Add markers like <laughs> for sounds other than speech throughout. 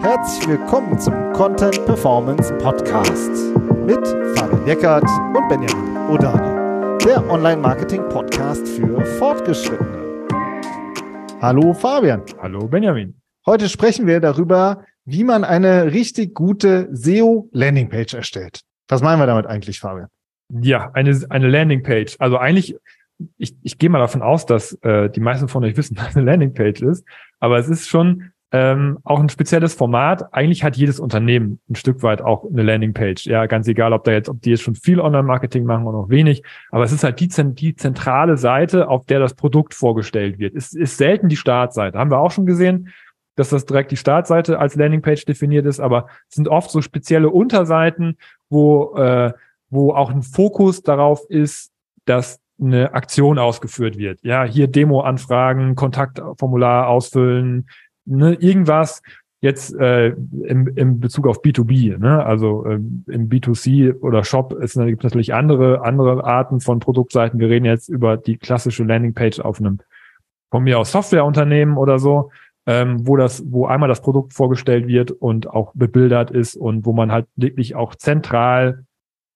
Herzlich willkommen zum Content Performance Podcast mit Fabian Eckert und Benjamin Odani, der Online-Marketing-Podcast für Fortgeschrittene. Hallo Fabian. Hallo Benjamin. Heute sprechen wir darüber, wie man eine richtig gute SEO-Landingpage erstellt. Was meinen wir damit eigentlich, Fabian? Ja, eine, eine Landingpage. Also eigentlich, ich, ich gehe mal davon aus, dass äh, die meisten von euch wissen, <laughs> was eine Landingpage ist, aber es ist schon ähm, auch ein spezielles Format. Eigentlich hat jedes Unternehmen ein Stück weit auch eine Landingpage. Ja, ganz egal, ob da jetzt, ob die jetzt schon viel Online-Marketing machen oder noch wenig. Aber es ist halt die, die zentrale Seite, auf der das Produkt vorgestellt wird. Es ist selten die Startseite. Haben wir auch schon gesehen, dass das direkt die Startseite als Landingpage definiert ist. Aber es sind oft so spezielle Unterseiten, wo, äh, wo auch ein Fokus darauf ist, dass eine Aktion ausgeführt wird. Ja, hier Demo-Anfragen, Kontaktformular ausfüllen, ne, irgendwas jetzt äh, im, im Bezug auf B2B, ne? also ähm, im B2C oder Shop ist, gibt natürlich andere, andere Arten von Produktseiten. Wir reden jetzt über die klassische Landingpage auf einem von mir aus Softwareunternehmen oder so, ähm, wo das, wo einmal das Produkt vorgestellt wird und auch bebildert ist und wo man halt wirklich auch zentral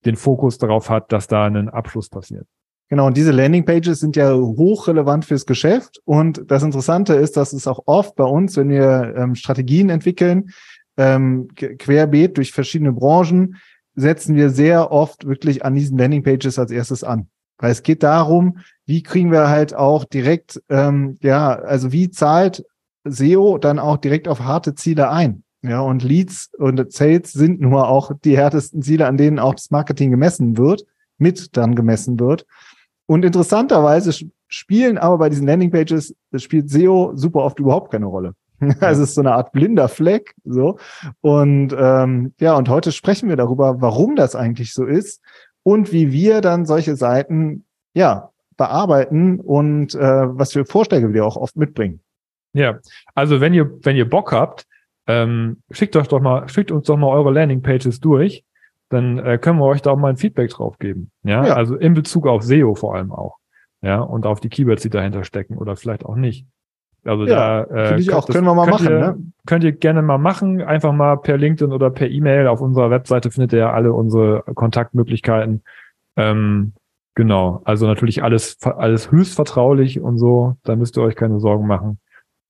den Fokus darauf hat, dass da ein Abschluss passiert. Genau, und diese Landingpages sind ja hochrelevant fürs Geschäft. Und das Interessante ist, dass es auch oft bei uns, wenn wir ähm, Strategien entwickeln, ähm, querbeet durch verschiedene Branchen, setzen wir sehr oft wirklich an diesen Landingpages als erstes an. Weil es geht darum, wie kriegen wir halt auch direkt, ähm, ja, also wie zahlt SEO dann auch direkt auf harte Ziele ein. Ja, und Leads und Sales sind nur auch die härtesten Ziele, an denen auch das Marketing gemessen wird, mit dann gemessen wird. Und interessanterweise spielen aber bei diesen Landingpages, das spielt SEO super oft überhaupt keine Rolle. <laughs> Also es ist so eine Art blinder Fleck, so. Und ähm, ja, und heute sprechen wir darüber, warum das eigentlich so ist und wie wir dann solche Seiten ja bearbeiten und äh, was für Vorschläge wir auch oft mitbringen. Ja, also wenn ihr wenn ihr Bock habt, ähm, schickt euch doch mal, schickt uns doch mal eure Landingpages durch dann äh, können wir euch da auch mal ein Feedback drauf geben. Ja? ja, also in Bezug auf SEO vor allem auch. Ja, und auf die Keywords, die dahinter stecken oder vielleicht auch nicht. Also ja, da äh, ich auch, können wir mal machen. Ihr, ne? Könnt ihr gerne mal machen. Einfach mal per LinkedIn oder per E-Mail. Auf unserer Webseite findet ihr ja alle unsere Kontaktmöglichkeiten. Ähm, genau. Also natürlich alles, alles höchst vertraulich und so. Da müsst ihr euch keine Sorgen machen.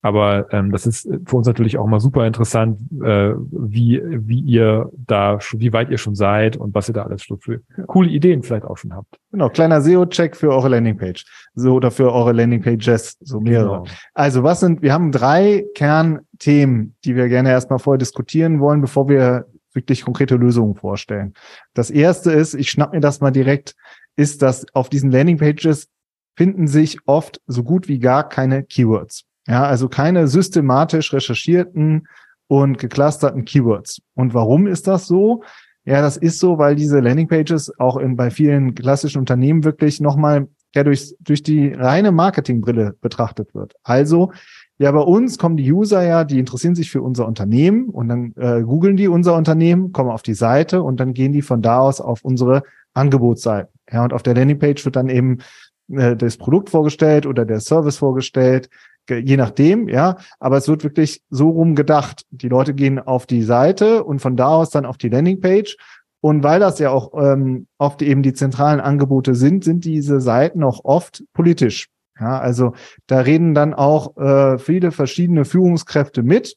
Aber ähm, das ist für uns natürlich auch mal super interessant, äh, wie, wie ihr da, wie weit ihr schon seid und was ihr da alles für coole Ideen vielleicht auch schon habt. Genau, kleiner SEO-Check für eure Landingpage. So oder für eure Landingpages, so mehrere. Genau. Also was sind, wir haben drei Kernthemen, die wir gerne erstmal vorher diskutieren wollen, bevor wir wirklich konkrete Lösungen vorstellen. Das erste ist, ich schnapp mir das mal direkt, ist, dass auf diesen Landingpages finden sich oft so gut wie gar keine Keywords. Ja, also keine systematisch recherchierten und geclusterten Keywords. Und warum ist das so? Ja, das ist so, weil diese Landingpages auch in, bei vielen klassischen Unternehmen wirklich nochmal ja, durch, durch die reine Marketingbrille betrachtet wird. Also, ja, bei uns kommen die User ja, die interessieren sich für unser Unternehmen und dann äh, googeln die unser Unternehmen, kommen auf die Seite und dann gehen die von da aus auf unsere Angebotsseiten. Ja, und auf der Landingpage wird dann eben äh, das Produkt vorgestellt oder der Service vorgestellt, je nachdem, ja, aber es wird wirklich so rum gedacht. Die Leute gehen auf die Seite und von da aus dann auf die Landingpage. Und weil das ja auch ähm, oft eben die zentralen Angebote sind, sind diese Seiten auch oft politisch. Ja, also da reden dann auch äh, viele verschiedene Führungskräfte mit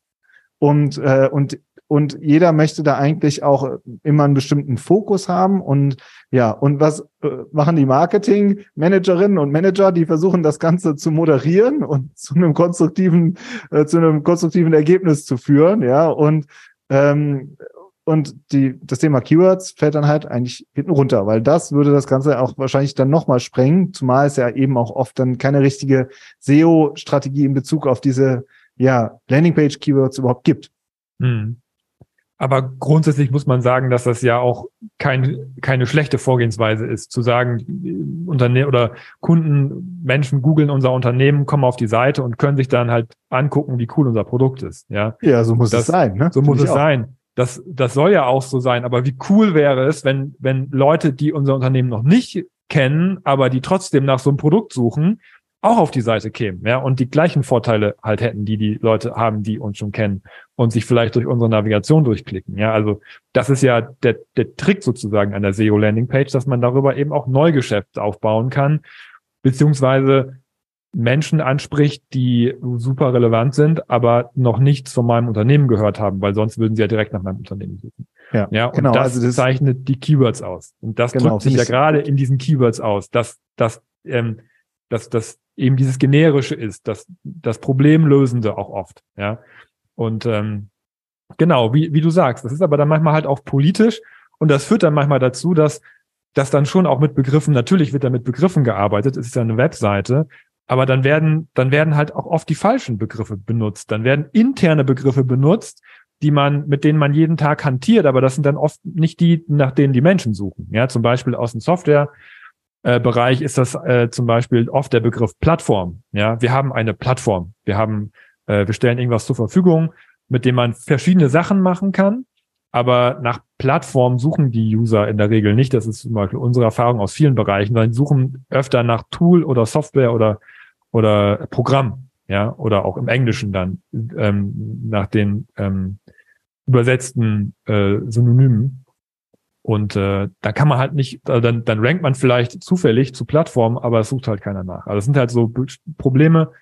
und äh, und und jeder möchte da eigentlich auch immer einen bestimmten Fokus haben und ja, und was äh, machen die Marketing-Managerinnen und Manager? Die versuchen das Ganze zu moderieren und <laughs> zu einem konstruktiven, äh, zu einem konstruktiven Ergebnis zu führen, ja, und ähm, und die, das Thema Keywords fällt dann halt eigentlich hinten runter, weil das würde das Ganze auch wahrscheinlich dann nochmal sprengen, zumal es ja eben auch oft dann keine richtige SEO-Strategie in Bezug auf diese ja, Landingpage-Keywords überhaupt gibt. Hm. Aber grundsätzlich muss man sagen, dass das ja auch kein, keine schlechte Vorgehensweise ist, zu sagen, Unternehmen oder Kunden, Menschen googeln unser Unternehmen, kommen auf die Seite und können sich dann halt angucken, wie cool unser Produkt ist. Ja, ja so muss das, es sein. Ne? So muss es auch. sein. Das, das soll ja auch so sein. Aber wie cool wäre es, wenn, wenn Leute, die unser Unternehmen noch nicht kennen, aber die trotzdem nach so einem Produkt suchen, auch auf die Seite kämen, ja, und die gleichen Vorteile halt hätten, die die Leute haben, die uns schon kennen und sich vielleicht durch unsere Navigation durchklicken, ja, also das ist ja der, der Trick sozusagen an der SEO Landing Page, dass man darüber eben auch Neugeschäft aufbauen kann, beziehungsweise Menschen anspricht, die super relevant sind, aber noch nichts von meinem Unternehmen gehört haben, weil sonst würden sie ja direkt nach meinem Unternehmen suchen. Ja, ja und genau. Das, also das zeichnet die Keywords aus. Und das genau, drückt sich ja gerade in diesen Keywords aus, dass, dass, ähm, dass, dass eben dieses Generische ist, dass das Problemlösende auch oft. Ja. Und ähm, genau, wie, wie du sagst, das ist aber dann manchmal halt auch politisch und das führt dann manchmal dazu, dass dass dann schon auch mit Begriffen, natürlich wird da mit Begriffen gearbeitet, es ist ja eine Webseite, aber dann werden, dann werden halt auch oft die falschen Begriffe benutzt. Dann werden interne Begriffe benutzt, die man, mit denen man jeden Tag hantiert, aber das sind dann oft nicht die, nach denen die Menschen suchen. Ja, zum Beispiel aus dem Softwarebereich ist das äh, zum Beispiel oft der Begriff Plattform. Ja, wir haben eine Plattform. Wir haben, äh, wir stellen irgendwas zur Verfügung, mit dem man verschiedene Sachen machen kann. Aber nach Plattform suchen die User in der Regel nicht. Das ist zum Beispiel unsere Erfahrung aus vielen Bereichen, sondern suchen öfter nach Tool oder Software oder oder Programm, ja, oder auch im Englischen dann ähm, nach den ähm, übersetzten äh, Synonymen. Und äh, da kann man halt nicht, also dann, dann rankt man vielleicht zufällig zu Plattformen, aber es sucht halt keiner nach. Also das sind halt so Probleme,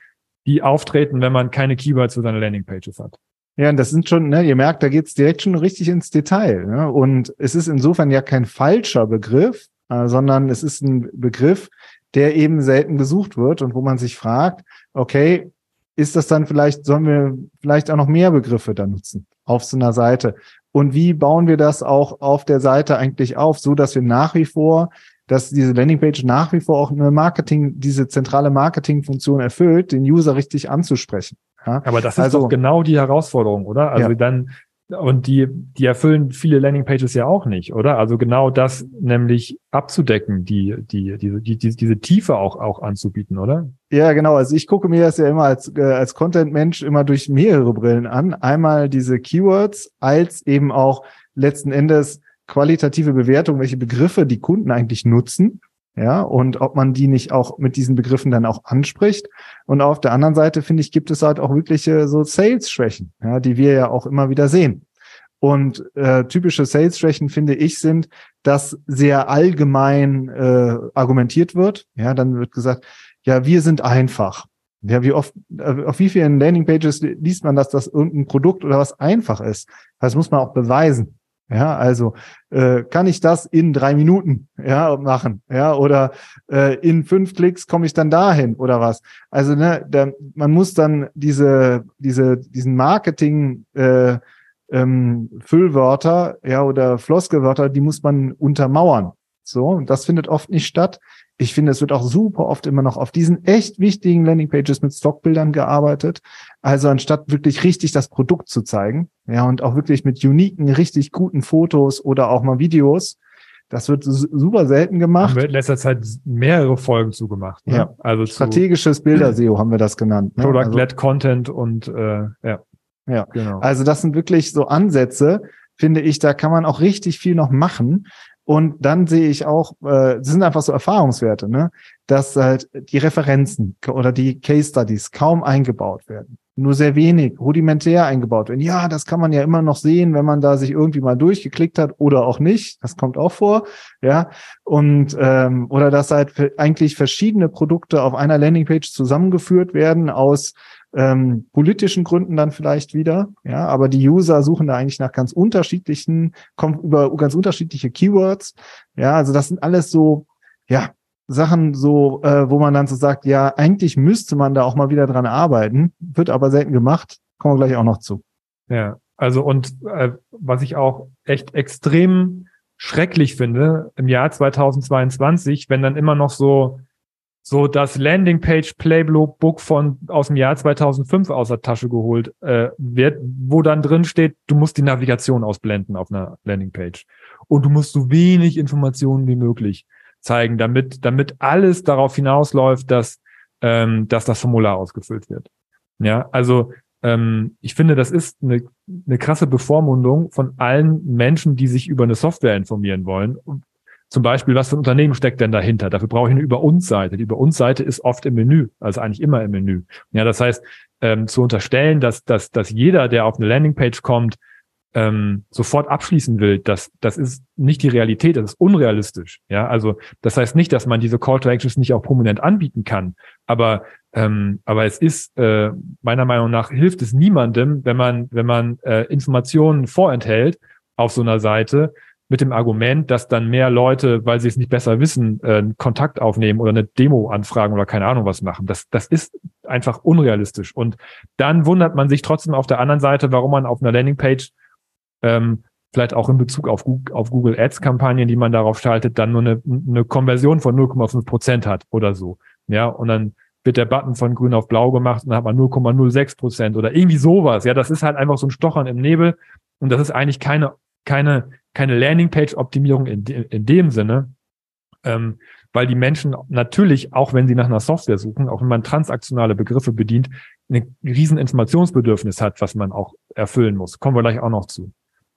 die auftreten, wenn man keine Keywords für seine Landingpages hat. Ja, und das sind schon, ne, ihr merkt, da geht's direkt schon richtig ins Detail. Ne? Und es ist insofern ja kein falscher Begriff, äh, sondern es ist ein Begriff, der eben selten gesucht wird und wo man sich fragt, okay, ist das dann vielleicht, sollen wir vielleicht auch noch mehr Begriffe da nutzen auf so einer Seite? Und wie bauen wir das auch auf der Seite eigentlich auf, so dass wir nach wie vor, dass diese Landingpage nach wie vor auch eine Marketing, diese zentrale Marketingfunktion erfüllt, den User richtig anzusprechen. Ja? Aber das ist also, doch genau die Herausforderung, oder? Also ja. dann und die, die erfüllen viele Landingpages ja auch nicht, oder? Also genau das nämlich abzudecken, die, die, diese, die, die, diese Tiefe auch, auch anzubieten, oder? Ja, genau. Also ich gucke mir das ja immer als, äh, als Content-Mensch immer durch mehrere Brillen an. Einmal diese Keywords als eben auch letzten Endes qualitative Bewertung, welche Begriffe die Kunden eigentlich nutzen ja, und ob man die nicht auch mit diesen Begriffen dann auch anspricht. Und auf der anderen Seite, finde ich, gibt es halt auch wirkliche so Sales-Schwächen, ja, die wir ja auch immer wieder sehen. Und äh, typische Sales-Schwächen, finde ich, sind, dass sehr allgemein äh, argumentiert wird. Ja, dann wird gesagt, ja, wir sind einfach. Ja, wie oft, äh, auf wie vielen Landingpages liest man, dass das irgendein Produkt oder was einfach ist? Das muss man auch beweisen. Ja, also äh, kann ich das in drei Minuten ja machen, ja, oder äh, in fünf Klicks komme ich dann dahin oder was? Also ne, da, man muss dann diese diese diesen Marketing äh, ähm, Füllwörter ja oder Floskelwörter, die muss man untermauern. So, und das findet oft nicht statt. Ich finde, es wird auch super oft immer noch auf diesen echt wichtigen Landingpages mit Stockbildern gearbeitet. Also anstatt wirklich richtig das Produkt zu zeigen, ja, und auch wirklich mit uniken, richtig guten Fotos oder auch mal Videos. Das wird super selten gemacht. Haben wir in letzter Zeit mehrere Folgen zugemacht. Ne? Ja, also strategisches Bilderseo haben wir das genannt. Ne? Product-led also, Content und äh, ja. Ja, genau. Also das sind wirklich so Ansätze, finde ich, da kann man auch richtig viel noch machen. Und dann sehe ich auch, äh, sind einfach so Erfahrungswerte, ne, dass halt die Referenzen oder die Case Studies kaum eingebaut werden. Nur sehr wenig, rudimentär eingebaut werden. Ja, das kann man ja immer noch sehen, wenn man da sich irgendwie mal durchgeklickt hat oder auch nicht. Das kommt auch vor, ja. Und ähm, oder dass halt eigentlich verschiedene Produkte auf einer Landingpage zusammengeführt werden aus ähm, politischen Gründen dann vielleicht wieder. Ja, aber die User suchen da eigentlich nach ganz unterschiedlichen, kommen über ganz unterschiedliche Keywords. Ja, also das sind alles so, ja, Sachen so, äh, wo man dann so sagt, ja, eigentlich müsste man da auch mal wieder dran arbeiten, wird aber selten gemacht. Kommen wir gleich auch noch zu. Ja, also und äh, was ich auch echt extrem schrecklich finde im Jahr 2022, wenn dann immer noch so so das Landingpage Playbook von aus dem Jahr 2005 aus der Tasche geholt äh, wird, wo dann drin steht, du musst die Navigation ausblenden auf einer Landingpage und du musst so wenig Informationen wie möglich zeigen, damit damit alles darauf hinausläuft, dass ähm, dass das Formular ausgefüllt wird. Ja, also ähm, ich finde, das ist eine, eine krasse Bevormundung von allen Menschen, die sich über eine Software informieren wollen zum Beispiel, was für ein Unternehmen steckt denn dahinter? Dafür brauche ich eine Über uns Seite. Die Über uns Seite ist oft im Menü, also eigentlich immer im Menü. Ja, das heißt, ähm, zu unterstellen, dass, dass, dass jeder, der auf eine Landingpage kommt, ähm, sofort abschließen will, das, das ist nicht die Realität, das ist unrealistisch. Ja, also das heißt nicht, dass man diese Call to Actions nicht auch prominent anbieten kann, aber ähm, aber es ist äh, meiner Meinung nach hilft es niemandem, wenn man wenn man äh, Informationen vorenthält auf so einer Seite mit dem Argument, dass dann mehr Leute, weil sie es nicht besser wissen, äh, Kontakt aufnehmen oder eine Demo anfragen oder keine Ahnung was machen. Das, das ist einfach unrealistisch. Und dann wundert man sich trotzdem auf der anderen Seite, warum man auf einer Landingpage ähm, vielleicht auch in Bezug auf Google, auf Google Ads Kampagnen, die man darauf schaltet, dann nur eine, eine Konversion von 0,5 Prozent hat oder so. Ja, und dann wird der Button von grün auf blau gemacht und dann hat man 0,06 Prozent oder irgendwie sowas. Ja, das ist halt einfach so ein Stochern im Nebel und das ist eigentlich keine, keine, keine Landingpage-Optimierung in, de, in dem Sinne, ähm, weil die Menschen natürlich, auch wenn sie nach einer Software suchen, auch wenn man transaktionale Begriffe bedient, ein riesen Informationsbedürfnis hat, was man auch erfüllen muss. Kommen wir gleich auch noch zu.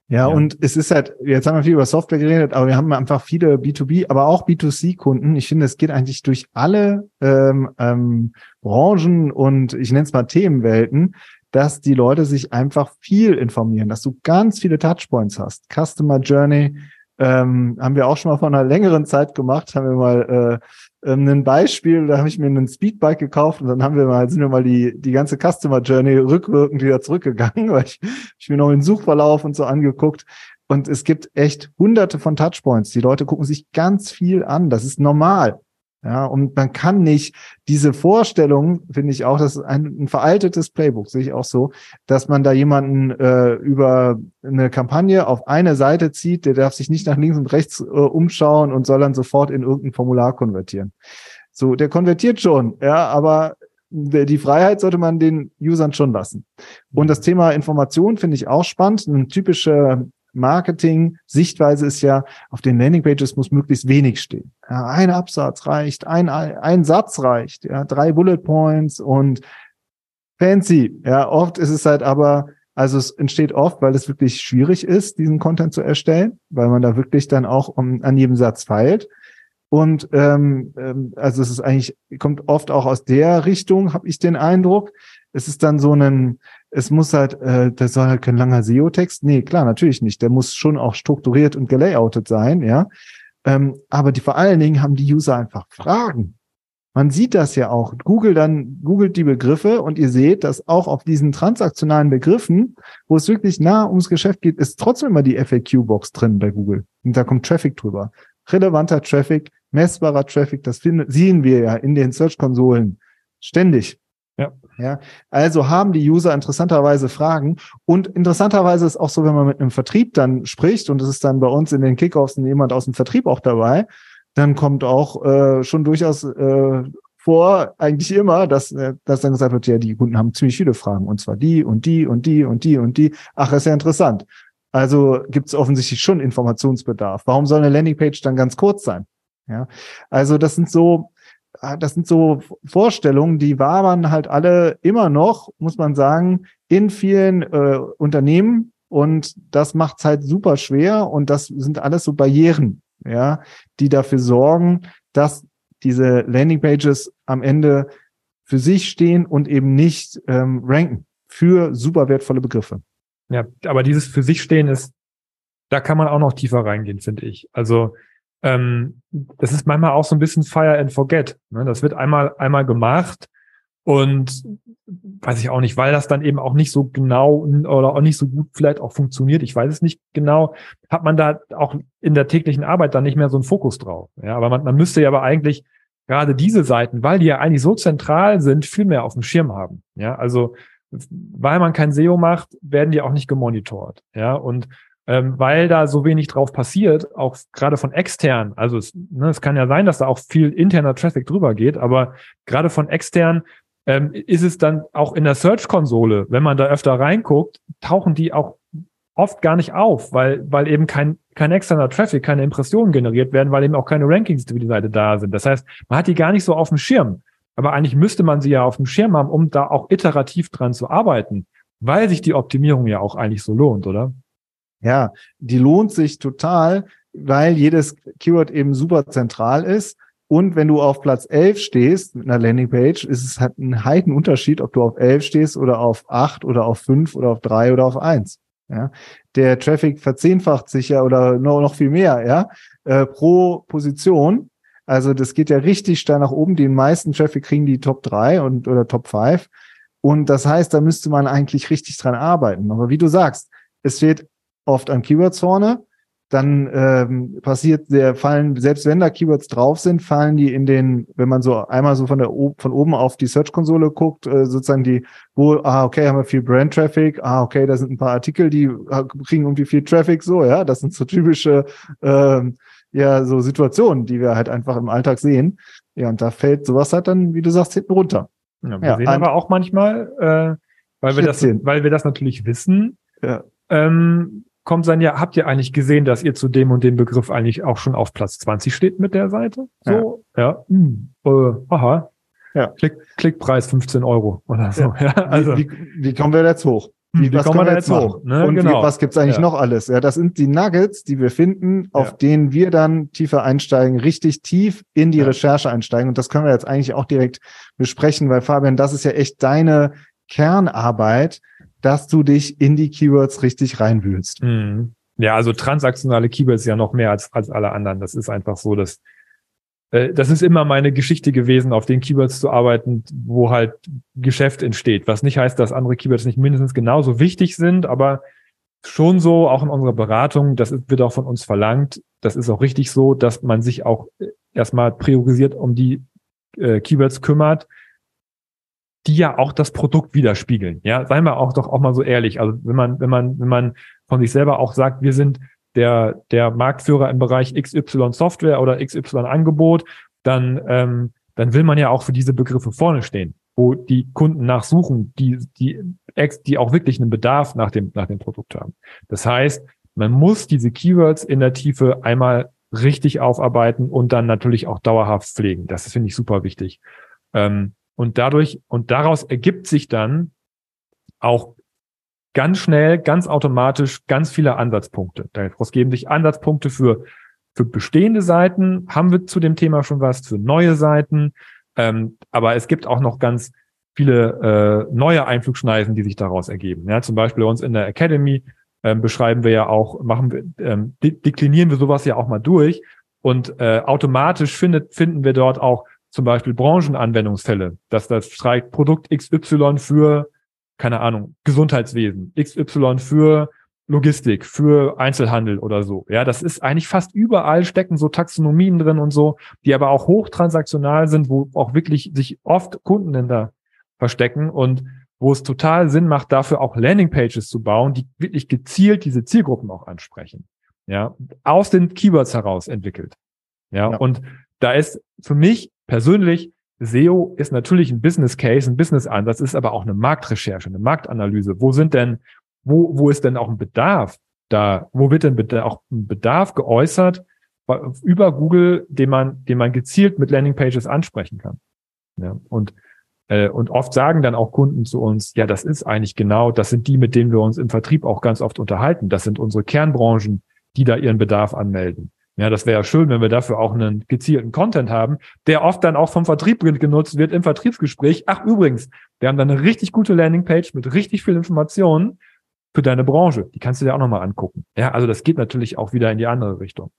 Ja, ja, und es ist halt, jetzt haben wir viel über Software geredet, aber wir haben einfach viele B2B, aber auch B2C-Kunden. Ich finde, es geht eigentlich durch alle ähm, ähm, Branchen und ich nenne es mal Themenwelten, dass die Leute sich einfach viel informieren, dass du ganz viele Touchpoints hast. Customer Journey ähm, haben wir auch schon mal vor einer längeren Zeit gemacht, haben wir mal äh, ähm, ein Beispiel, da habe ich mir einen Speedbike gekauft und dann haben wir mal, sind wir mal die, die ganze Customer Journey rückwirkend wieder zurückgegangen, <laughs> weil ich, ich mir noch den Suchverlauf und so angeguckt. Und es gibt echt hunderte von Touchpoints. Die Leute gucken sich ganz viel an. Das ist normal. Ja, und man kann nicht diese Vorstellung, finde ich auch, das ist ein, ein, veraltetes Playbook, sehe ich auch so, dass man da jemanden äh, über eine Kampagne auf eine Seite zieht, der darf sich nicht nach links und rechts äh, umschauen und soll dann sofort in irgendein Formular konvertieren. So, der konvertiert schon, ja, aber die Freiheit sollte man den Usern schon lassen. Und das Thema Information finde ich auch spannend. Eine typische Marketing, Sichtweise ist ja, auf den Landingpages muss möglichst wenig stehen. Ja, ein Absatz reicht, ein, ein Satz reicht, ja, drei Bullet Points und fancy. Ja, oft ist es halt aber, also es entsteht oft, weil es wirklich schwierig ist, diesen Content zu erstellen, weil man da wirklich dann auch um, an jedem Satz feilt. Und ähm, ähm, also es ist eigentlich, kommt oft auch aus der Richtung, habe ich den Eindruck. Es ist dann so ein, es muss halt, äh, das soll halt kein langer SEO-Text. Nee, klar, natürlich nicht. Der muss schon auch strukturiert und gelayoutet sein, ja. Ähm, aber die vor allen Dingen haben die User einfach Fragen. Man sieht das ja auch. Google dann, googelt die Begriffe und ihr seht, dass auch auf diesen transaktionalen Begriffen, wo es wirklich nah ums Geschäft geht, ist trotzdem immer die FAQ-Box drin bei Google. Und da kommt Traffic drüber. Relevanter Traffic, messbarer Traffic, das finden, sehen wir ja in den Search-Konsolen ständig. Ja. Also haben die User interessanterweise Fragen. Und interessanterweise ist auch so, wenn man mit einem Vertrieb dann spricht, und es ist dann bei uns in den Kickoffs jemand aus dem Vertrieb auch dabei, dann kommt auch äh, schon durchaus äh, vor, eigentlich immer, dass, äh, dass dann gesagt wird, ja, die Kunden haben ziemlich viele Fragen. Und zwar die und die und die und die und die. Ach, ist ja interessant. Also gibt es offensichtlich schon Informationsbedarf. Warum soll eine Landingpage dann ganz kurz sein? Ja, also das sind so, das sind so Vorstellungen, die waren halt alle immer noch, muss man sagen, in vielen äh, Unternehmen und das macht es halt super schwer und das sind alles so Barrieren, ja, die dafür sorgen, dass diese Landingpages am Ende für sich stehen und eben nicht ähm, ranken für super wertvolle Begriffe. Ja, aber dieses für sich stehen ist, da kann man auch noch tiefer reingehen, finde ich. Also ähm, das ist manchmal auch so ein bisschen Fire and Forget. Ne? Das wird einmal, einmal gemacht und weiß ich auch nicht, weil das dann eben auch nicht so genau oder auch nicht so gut vielleicht auch funktioniert, ich weiß es nicht genau, hat man da auch in der täglichen Arbeit dann nicht mehr so einen Fokus drauf. Ja, aber man, man müsste ja aber eigentlich gerade diese Seiten, weil die ja eigentlich so zentral sind, viel mehr auf dem Schirm haben. Ja, also weil man kein SEO macht, werden die auch nicht gemonitort. Ja, und ähm, weil da so wenig drauf passiert, auch gerade von extern. Also es, ne, es kann ja sein, dass da auch viel interner Traffic drüber geht, aber gerade von extern ähm, ist es dann auch in der Search-Konsole, wenn man da öfter reinguckt, tauchen die auch oft gar nicht auf, weil, weil eben kein, kein externer Traffic, keine Impressionen generiert werden, weil eben auch keine Rankings für die Seite da sind. Das heißt, man hat die gar nicht so auf dem Schirm. Aber eigentlich müsste man sie ja auf dem Schirm haben, um da auch iterativ dran zu arbeiten, weil sich die Optimierung ja auch eigentlich so lohnt, oder? Ja, die lohnt sich total, weil jedes Keyword eben super zentral ist. Und wenn du auf Platz 11 stehst mit einer Landingpage, ist es halt ein heiden Unterschied, ob du auf 11 stehst oder auf 8 oder auf 5 oder auf 3 oder auf 1. Ja, der Traffic verzehnfacht sich ja oder noch viel mehr, ja, äh, pro Position. Also das geht ja richtig steil nach oben. Die meisten Traffic kriegen die Top 3 und oder Top 5. Und das heißt, da müsste man eigentlich richtig dran arbeiten. Aber wie du sagst, es steht oft an Keywords vorne dann ähm, passiert der fallen selbst wenn da Keywords drauf sind fallen die in den wenn man so einmal so von der von oben auf die Search Konsole guckt äh, sozusagen die wo ah okay haben wir viel Brand Traffic ah okay da sind ein paar Artikel die kriegen irgendwie viel Traffic so ja das sind so typische ähm, ja so Situationen die wir halt einfach im Alltag sehen. Ja und da fällt sowas halt dann wie du sagst hinten runter. Ja, wir ja, sehen aber auch manchmal äh, weil wir das weil wir das natürlich wissen ja. ähm, kommt sein, ja, habt ihr eigentlich gesehen, dass ihr zu dem und dem Begriff eigentlich auch schon auf Platz 20 steht mit der Seite? So, ja, ja. Hm, äh, aha. Ja. Klick, Klickpreis 15 Euro oder so. Ja. <laughs> ja also. Wie, wie, wie kommen wir jetzt hoch? Wie, wie was kommen wir jetzt hoch? Ne? Und genau. was gibt's eigentlich noch alles? Ja, das sind die Nuggets, die wir finden, auf denen wir dann tiefer einsteigen, richtig tief in die. Recherche einsteigen. Und das können wir jetzt eigentlich auch direkt besprechen, weil Fabian, das ist ja echt deine Kernarbeit, dass du dich in die Keywords richtig reinwühlst. Mhm. Ja, also transaktionale Keywords ja noch mehr als, als alle anderen. Das ist einfach so, dass äh, das ist immer meine Geschichte gewesen, auf den Keywords zu arbeiten, wo halt Geschäft entsteht. Was nicht heißt, dass andere Keywords nicht mindestens genauso wichtig sind, aber schon so, auch in unserer Beratung, das wird auch von uns verlangt. Das ist auch richtig so, dass man sich auch erstmal priorisiert um die äh, Keywords kümmert, die ja auch das Produkt widerspiegeln. Ja, seien wir auch doch auch mal so ehrlich. Also wenn man, wenn man, wenn man von sich selber auch sagt, wir sind der, der Marktführer im Bereich XY Software oder XY Angebot, dann, ähm, dann will man ja auch für diese Begriffe vorne stehen, wo die Kunden nachsuchen, die, die, die auch wirklich einen Bedarf nach dem, nach dem Produkt haben. Das heißt, man muss diese Keywords in der Tiefe einmal richtig aufarbeiten und dann natürlich auch dauerhaft pflegen. Das finde ich super wichtig. Ähm, und dadurch, und daraus ergibt sich dann auch ganz schnell, ganz automatisch ganz viele Ansatzpunkte. Daraus geben sich Ansatzpunkte für, für bestehende Seiten. Haben wir zu dem Thema schon was für neue Seiten? Ähm, aber es gibt auch noch ganz viele äh, neue Einflugschneisen, die sich daraus ergeben. Ja, zum Beispiel bei uns in der Academy ähm, beschreiben wir ja auch, machen wir, ähm, deklinieren wir sowas ja auch mal durch und äh, automatisch findet, finden wir dort auch zum Beispiel Branchenanwendungsfälle, dass das streikt Produkt XY für, keine Ahnung, Gesundheitswesen, XY für Logistik, für Einzelhandel oder so. Ja, das ist eigentlich fast überall stecken so Taxonomien drin und so, die aber auch hochtransaktional sind, wo auch wirklich sich oft Kunden hinter verstecken und wo es total Sinn macht, dafür auch Landingpages zu bauen, die wirklich gezielt diese Zielgruppen auch ansprechen. Ja, aus den Keywords heraus entwickelt. Ja, ja. und da ist für mich persönlich, SEO ist natürlich ein Business Case, ein Business Ansatz, ist aber auch eine Marktrecherche, eine Marktanalyse. Wo sind denn, wo, wo ist denn auch ein Bedarf da? Wo wird denn auch ein Bedarf geäußert über Google, den man, den man gezielt mit Landingpages ansprechen kann? Ja, und äh, und oft sagen dann auch Kunden zu uns, ja, das ist eigentlich genau, das sind die, mit denen wir uns im Vertrieb auch ganz oft unterhalten. Das sind unsere Kernbranchen, die da ihren Bedarf anmelden. Ja, das wäre ja schön, wenn wir dafür auch einen gezielten Content haben, der oft dann auch vom Vertrieb genutzt wird im Vertriebsgespräch. Ach, übrigens, wir haben da eine richtig gute Landingpage mit richtig viel Informationen für deine Branche. Die kannst du dir auch nochmal angucken. Ja, also das geht natürlich auch wieder in die andere Richtung.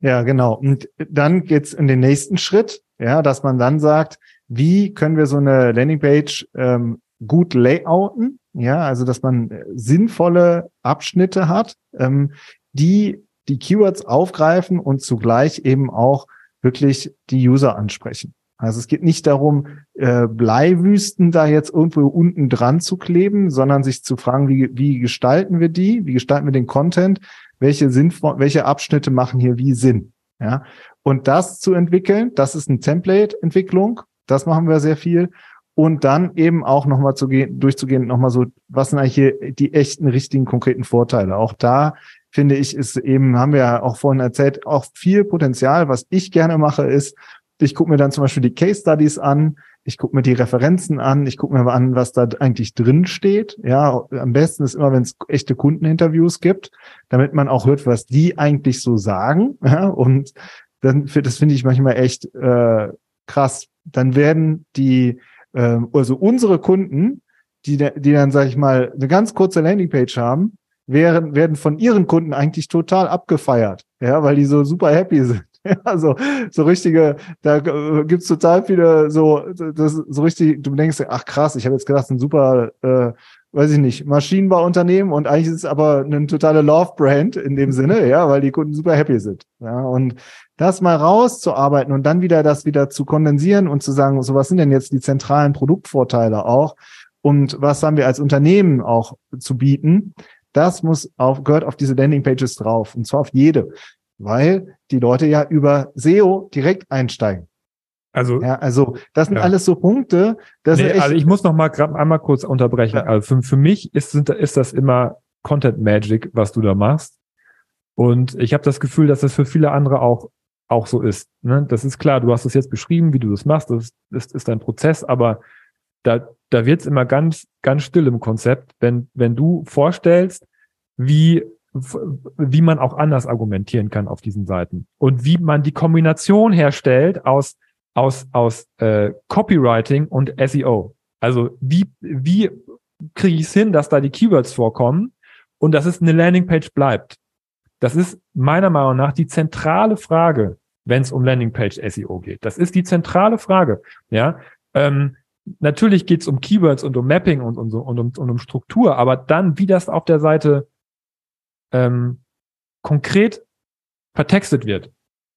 Ja, genau. Und dann geht's in den nächsten Schritt, ja, dass man dann sagt, wie können wir so eine Landingpage ähm, gut layouten? Ja, also dass man äh, sinnvolle Abschnitte hat, ähm, die die Keywords aufgreifen und zugleich eben auch wirklich die User ansprechen. Also es geht nicht darum, äh, Bleiwüsten da jetzt irgendwo unten dran zu kleben, sondern sich zu fragen, wie, wie gestalten wir die, wie gestalten wir den Content, welche, sinnvoll, welche Abschnitte machen hier wie Sinn. Ja? Und das zu entwickeln, das ist eine Template-Entwicklung, das machen wir sehr viel. Und dann eben auch nochmal zu gehen, durchzugehen, nochmal so, was sind eigentlich hier die echten, richtigen, konkreten Vorteile. Auch da finde ich, ist eben, haben wir ja auch vorhin erzählt, auch viel Potenzial. Was ich gerne mache, ist, ich gucke mir dann zum Beispiel die Case Studies an, ich gucke mir die Referenzen an, ich gucke mir an, was da eigentlich drin steht. Ja, am besten ist immer, wenn es echte Kundeninterviews gibt, damit man auch hört, was die eigentlich so sagen. <laughs> Ja, und dann, das finde ich manchmal echt äh, krass. Dann werden die, äh, also unsere Kunden, die, die dann, sage ich mal, eine ganz kurze Landingpage haben, werden, werden von ihren Kunden eigentlich total abgefeiert, ja, weil die so super happy sind. <laughs> Ja, so, richtige, da gibt's total viele so, das so richtig, du denkst, ach krass, ich habe jetzt gedacht, ein super, äh, weiß ich nicht, Maschinenbauunternehmen und eigentlich ist es aber eine totale Love-Brand in dem Sinne, ja, weil die Kunden super happy sind. Ja, und das mal rauszuarbeiten und dann wieder das wieder zu kondensieren und zu sagen, so was sind denn jetzt die zentralen Produktvorteile auch und was haben wir als Unternehmen auch zu bieten, das muss auf, gehört auf diese Landingpages drauf und zwar auf jede, weil die Leute ja über SEO direkt einsteigen. Also, ja, also das sind ja. alles so Punkte. Das nee, also ich muss noch mal gerade einmal kurz unterbrechen. Ja. Also für, für mich ist, sind, ist das immer Content Magic, was du da machst. Und ich habe das Gefühl, dass das für viele andere auch auch so ist. Ne? Das ist klar. Du hast es jetzt beschrieben, wie du das machst. Das ist, ist, ist ein Prozess, aber da da wird's immer ganz ganz still im Konzept, wenn wenn du vorstellst, wie wie man auch anders argumentieren kann auf diesen Seiten und wie man die Kombination herstellt aus aus aus äh, Copywriting und SEO. Also wie wie kriege ich es hin, dass da die Keywords vorkommen und dass es eine Landingpage bleibt. Das ist meiner Meinung nach die zentrale Frage, wenn es um Landingpage SEO geht. Das ist die zentrale Frage. Ja, ähm, natürlich geht es um Keywords und um Mapping und, und, so, und, um, und um Struktur, aber dann, wie das auf der Seite ähm, konkret vertextet wird,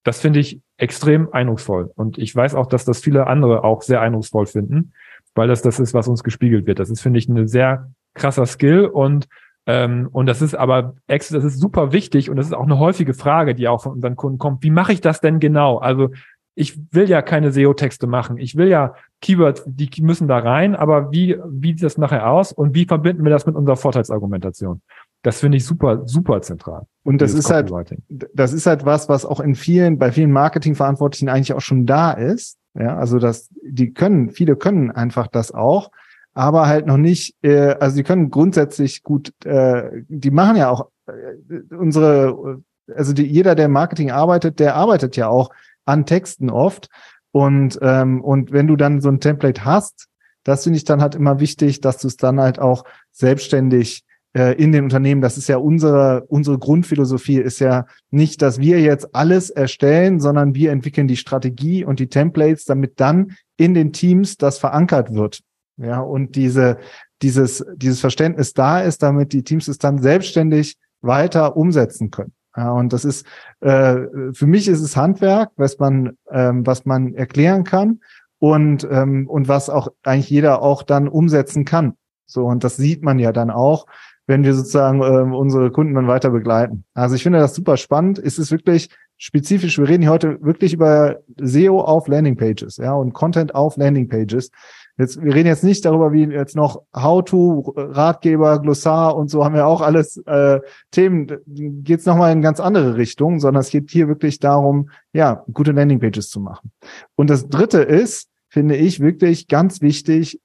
das finde ich extrem eindrucksvoll. Und ich weiß auch, dass das viele andere auch sehr eindrucksvoll finden, weil das das ist, was uns gespiegelt wird. Das ist, finde ich, ein sehr krasser Skill und ähm, und das ist aber das ist super wichtig und das ist auch eine häufige Frage, die auch von unseren Kunden kommt. Wie mache ich das denn genau? Also ich will ja keine SEO-Texte machen. Ich will ja Keywords, die müssen da rein, aber wie, wie sieht das nachher aus und wie verbinden wir das mit unserer Vorteilsargumentation? Das finde ich super, super zentral. Und das ist halt, das ist halt was, was auch in vielen, bei vielen Marketingverantwortlichen eigentlich auch schon da ist. Ja, also das, die können, viele können einfach das auch, aber halt noch nicht, äh, also die können grundsätzlich gut, äh, die machen ja auch äh, unsere, also die, jeder, der Marketing arbeitet, der arbeitet ja auch an Texten oft. Und, ähm, und wenn du dann so ein Template hast, das finde ich dann halt immer wichtig, dass du es dann halt auch selbstständig äh, in den Unternehmen, das ist ja unsere, unsere Grundphilosophie, ist ja nicht, dass wir jetzt alles erstellen, sondern wir entwickeln die Strategie und die Templates, damit dann in den Teams das verankert wird. Ja, und diese, dieses, dieses Verständnis da ist, damit die Teams es dann selbstständig weiter umsetzen können. Ja, und das ist, äh, für mich ist es Handwerk, was man, ähm, was man erklären kann und, ähm, und was auch eigentlich jeder auch dann umsetzen kann. So, und das sieht man ja dann auch, wenn wir sozusagen ähm, unsere Kunden dann weiter begleiten. Also ich finde das super spannend. Es ist wirklich spezifisch. Wir reden hier heute wirklich über SEO auf Landingpages, ja, und Content auf Landingpages. Jetzt, wir reden jetzt nicht darüber, wie jetzt noch How-to, Ratgeber, Glossar und so haben wir auch alles äh, Themen. Geht es nochmal in ganz andere Richtungen, sondern es geht hier wirklich darum, ja, gute Landingpages zu machen. Und das dritte ist, finde ich wirklich ganz wichtig,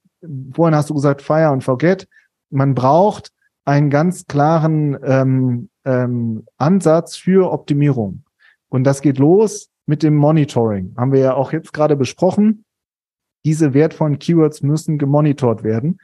vorhin hast du gesagt, fire und forget. Man braucht einen ganz klaren ähm, ähm, Ansatz für Optimierung. Und das geht los mit dem Monitoring. Haben wir ja auch jetzt gerade besprochen diese wertvollen Keywords müssen gemonitort werden.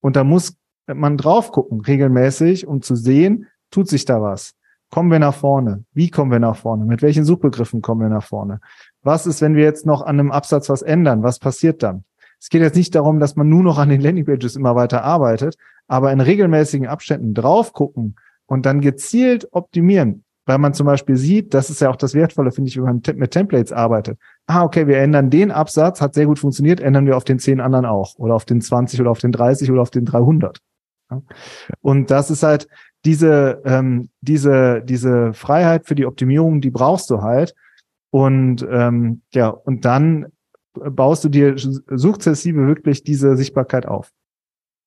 Und da muss man drauf gucken, regelmäßig, um zu sehen, tut sich da was? Kommen wir nach vorne? Wie kommen wir nach vorne? Mit welchen Suchbegriffen kommen wir nach vorne? Was ist, wenn wir jetzt noch an einem Absatz was ändern? Was passiert dann? Es geht jetzt nicht darum, dass man nur noch an den Landingpages immer weiter arbeitet, aber in regelmäßigen Abständen drauf gucken und dann gezielt optimieren weil man zum Beispiel sieht, das ist ja auch das Wertvolle, finde ich, wenn man mit Templates arbeitet. Ah, okay, wir ändern den Absatz, hat sehr gut funktioniert, ändern wir auf den zehn anderen auch oder auf den 20 oder auf den 30 oder auf den 300. Und das ist halt diese, ähm, diese, diese Freiheit für die Optimierung, die brauchst du halt. Und ähm, ja, und dann baust du dir sukzessive wirklich diese Sichtbarkeit auf.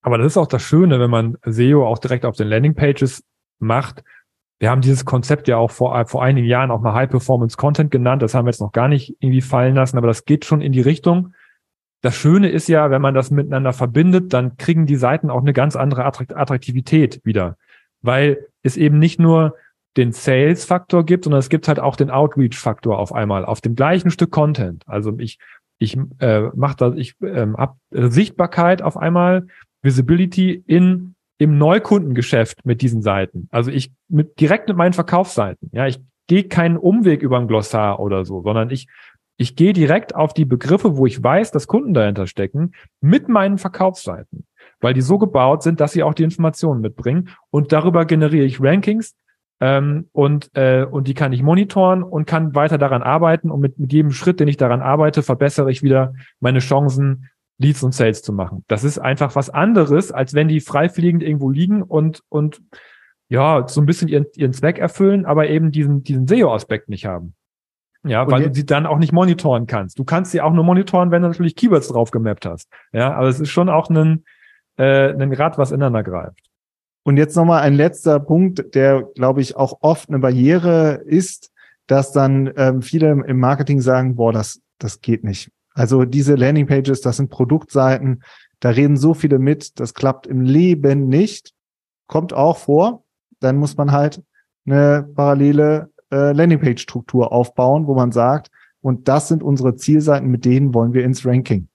Aber das ist auch das Schöne, wenn man SEO auch direkt auf den Landingpages macht, wir haben dieses Konzept ja auch vor, vor einigen Jahren auch mal High Performance Content genannt. Das haben wir jetzt noch gar nicht irgendwie fallen lassen, aber das geht schon in die Richtung. Das Schöne ist ja, wenn man das miteinander verbindet, dann kriegen die Seiten auch eine ganz andere Attraktivität wieder, weil es eben nicht nur den Sales-Faktor gibt, sondern es gibt halt auch den Outreach-Faktor auf einmal auf dem gleichen Stück Content. Also ich ich äh, mache da ich ähm, hab Sichtbarkeit auf einmal, Visibility in im Neukundengeschäft mit diesen Seiten. Also ich mit direkt mit meinen Verkaufsseiten. Ja, ich gehe keinen Umweg über ein Glossar oder so, sondern ich ich gehe direkt auf die Begriffe, wo ich weiß, dass Kunden dahinter stecken, mit meinen Verkaufsseiten, weil die so gebaut sind, dass sie auch die Informationen mitbringen und darüber generiere ich Rankings ähm, und äh, und die kann ich monitoren und kann weiter daran arbeiten und mit, mit jedem Schritt, den ich daran arbeite, verbessere ich wieder meine Chancen Leads und Sales zu machen. Das ist einfach was anderes, als wenn die freifliegend irgendwo liegen und, und ja, so ein bisschen ihren, ihren Zweck erfüllen, aber eben diesen, diesen SEO-Aspekt nicht haben. Ja, weil du sie dann auch nicht monitoren kannst. Du kannst sie auch nur monitoren, wenn du natürlich Keywords drauf gemappt hast. Ja, aber es ist schon auch ein, äh, ein Rad, was ineinander greift. Und jetzt nochmal ein letzter Punkt, der, glaube ich, auch oft eine Barriere ist, dass dann ähm, viele im Marketing sagen, boah, das, das geht nicht. Also diese Landingpages, das sind Produktseiten, da reden so viele mit, das klappt im Leben nicht. Kommt auch vor. Dann muss man halt eine parallele äh, Landingpage-Struktur aufbauen, wo man sagt, und das sind unsere Zielseiten, mit denen wollen wir ins Ranking.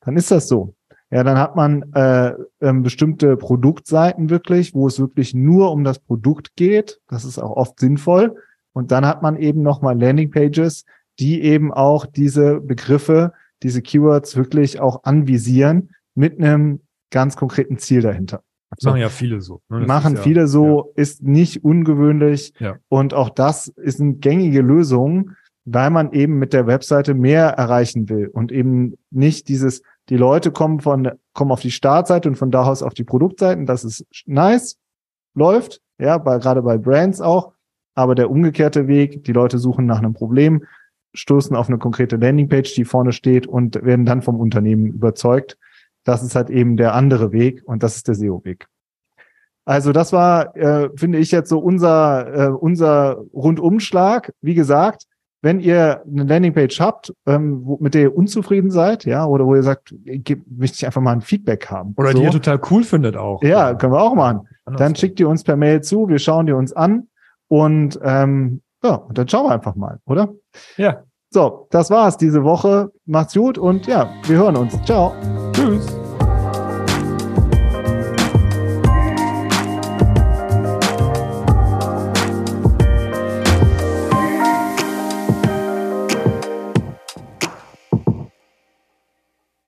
Dann ist das so. Ja, dann hat man äh, ähm, bestimmte Produktseiten wirklich, wo es wirklich nur um das Produkt geht. Das ist auch oft sinnvoll. Und dann hat man eben nochmal Landingpages, die eben auch diese Begriffe diese Keywords wirklich auch anvisieren mit einem ganz konkreten Ziel dahinter. Das machen ja viele so. Ne? Machen ja, viele so, ja. ist nicht ungewöhnlich. Ja. Und auch das ist eine gängige Lösung, weil man eben mit der Webseite mehr erreichen will und eben nicht dieses, die Leute kommen von, kommen auf die Startseite und von da aus auf die Produktseiten. Das ist nice, läuft, ja, bei, gerade bei Brands auch. Aber der umgekehrte Weg, die Leute suchen nach einem Problem, stoßen auf eine konkrete Landingpage, die vorne steht und werden dann vom Unternehmen überzeugt. Das ist halt eben der andere Weg und das ist der SEO-Weg. Also das war, äh, finde ich jetzt so unser, äh, unser Rundumschlag. Wie gesagt, wenn ihr eine Landingpage habt, ähm, wo, mit der ihr unzufrieden seid, ja, oder wo ihr sagt, ich, möchte ich einfach mal ein Feedback haben. Oder so. die ihr total cool findet auch. Ja, können wir auch machen. Dann schickt ihr uns per Mail zu, wir schauen die uns an und ähm, ja, und dann schauen wir einfach mal, oder? Ja. So, das war's diese Woche. Macht's gut und ja, wir hören uns. Ciao. Tschüss.